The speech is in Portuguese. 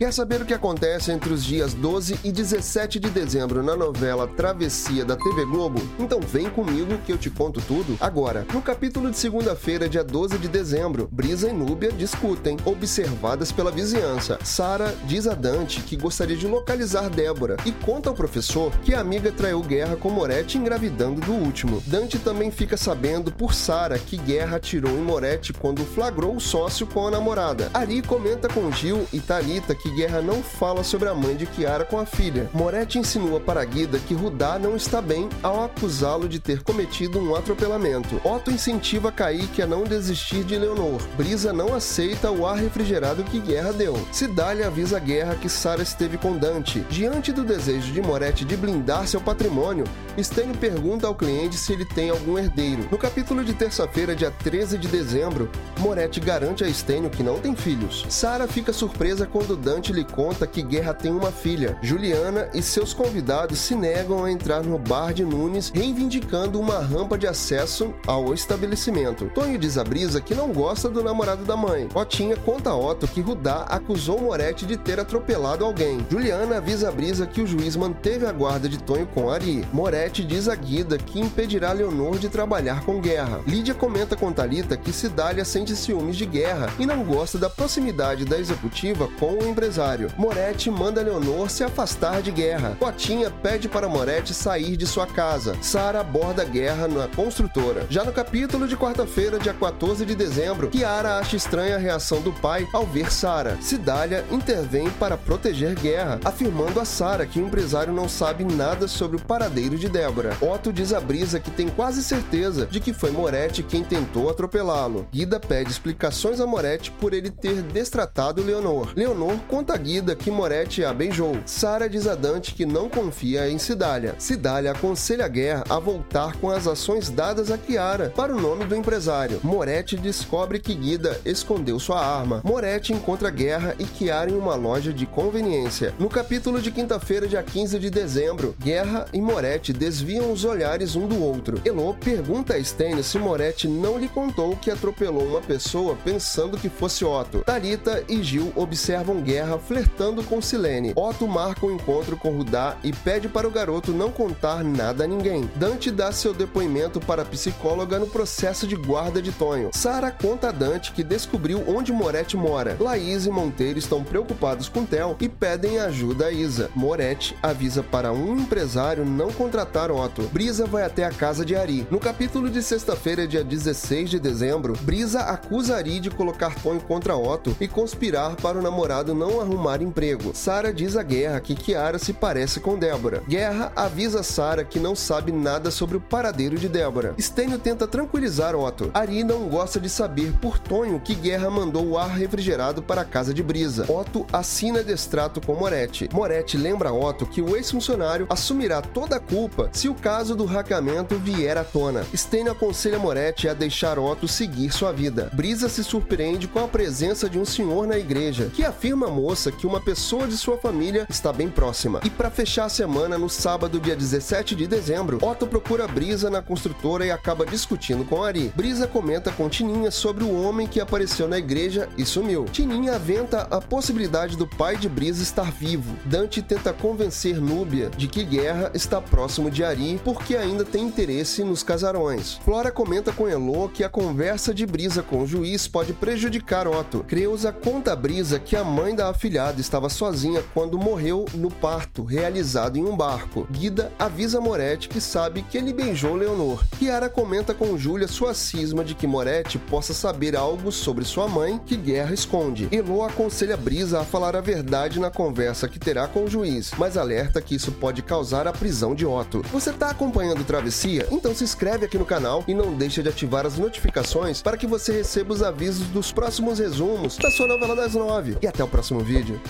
Quer saber o que acontece entre os dias 12 e 17 de dezembro na novela Travessia da TV Globo? Então vem comigo que eu te conto tudo agora. No capítulo de segunda-feira, dia 12 de dezembro, Brisa e Núbia discutem, observadas pela vizinhança. Sara diz a Dante que gostaria de localizar Débora e conta ao professor que a amiga traiu Guerra com Moretti engravidando do último. Dante também fica sabendo por Sara que Guerra atirou em Moretti quando flagrou o sócio com a namorada. Ari comenta com Gil e Talita que Guerra não fala sobre a mãe de Kiara com a filha. Moretti insinua para Guida que Rudá não está bem ao acusá-lo de ter cometido um atropelamento. Otto incentiva Kaique a não desistir de Leonor. Brisa não aceita o ar refrigerado que Guerra deu. Cidália avisa Guerra que Sara esteve com Dante. Diante do desejo de Moretti de blindar seu patrimônio, Stênio pergunta ao cliente se ele tem algum herdeiro. No capítulo de terça-feira, dia 13 de dezembro, Moretti garante a Stênio que não tem filhos. Sara fica surpresa quando Dante lhe conta que Guerra tem uma filha. Juliana e seus convidados se negam a entrar no bar de Nunes, reivindicando uma rampa de acesso ao estabelecimento. Tonho diz a Brisa que não gosta do namorado da mãe. Otinha conta a Otto que Rudá acusou Moretti de ter atropelado alguém. Juliana avisa a Brisa que o juiz manteve a guarda de Tonho com Ari. Moretti diz a Guida que impedirá Leonor de trabalhar com Guerra. Lídia comenta com Talita que Cidália sente ciúmes de Guerra e não gosta da proximidade da executiva com o empresário. Moretti manda Leonor se afastar de Guerra. Cotinha pede para Moretti sair de sua casa. Sara aborda Guerra na construtora. Já no capítulo de quarta-feira, dia 14 de dezembro, Kiara acha estranha a reação do pai ao ver Sara. Cidália intervém para proteger Guerra, afirmando a Sara que o empresário não sabe nada sobre o paradeiro de Débora. Otto diz a Brisa que tem quase certeza de que foi Moretti quem tentou atropelá-lo. Guida pede explicações a Moretti por ele ter destratado Leonor. Leonor conta Guida que Moretti a beijou. Sara diz a Dante que não confia em Cidália. Cidália aconselha Guerra a voltar com as ações dadas a Kiara para o nome do empresário. Moretti descobre que Guida escondeu sua arma. Moretti encontra Guerra e Kiara em uma loja de conveniência. No capítulo de quinta-feira, dia 15 de dezembro, Guerra e Moretti desviam os olhares um do outro. Elo pergunta a Stênio se Moretti não lhe contou que atropelou uma pessoa pensando que fosse Otto. Talita e Gil observam Guerra flertando com Silene. Otto marca um encontro com Rudá e pede para o garoto não contar nada a ninguém. Dante dá seu depoimento para a psicóloga no processo de guarda de Tonho. Sara conta a Dante que descobriu onde Moretti mora. Laís e Monteiro estão preocupados com Theo e pedem ajuda a Isa. Moretti avisa para um empresário não contratar Otto. Brisa vai até a casa de Ari. No capítulo de sexta-feira, dia 16 de dezembro, Brisa acusa Ari de colocar Tonho contra Otto e conspirar para o namorado não arrumar emprego. Sara diz a Guerra que Kiara se parece com Débora. Guerra avisa Sara que não sabe nada sobre o paradeiro de Débora. Stênio tenta tranquilizar Otto. Ari não gosta de saber por Tonho que Guerra mandou o ar refrigerado para a casa de Brisa. Otto assina destrato com Moretti. Moretti lembra Otto que o ex-funcionário assumirá toda a culpa se o caso do hackeamento vier à tona. Stênio aconselha Moretti a deixar Otto seguir sua vida. Brisa se surpreende com a presença de um senhor na igreja, que afirma moça que uma pessoa de sua família está bem próxima. E para fechar a semana, no sábado, dia 17 de dezembro, Otto procura Brisa na construtora e acaba discutindo com Ari. Brisa comenta com Tininha sobre o homem que apareceu na igreja e sumiu. Tininha aventa a possibilidade do pai de Brisa estar vivo. Dante tenta convencer Núbia de que Guerra está próximo de Ari porque ainda tem interesse nos casarões. Flora comenta com Elo que a conversa de Brisa com o juiz pode prejudicar Otto. Creuza conta a Brisa que a mãe da afilhada estava sozinha quando morreu no parto, realizado em um barco. Guida avisa Moretti que sabe que ele beijou Leonor. Kiara comenta com Júlia sua cisma de que Moretti possa saber algo sobre sua mãe que Guerra esconde. Elo aconselha Brisa a falar a verdade na conversa que terá com o juiz, mas alerta que isso pode causar a prisão de Otto. Você está acompanhando Travessia? Então se inscreve aqui no canal e não deixe de ativar as notificações para que você receba os avisos dos próximos resumos da sua novela das nove. E até o próximo vídeo.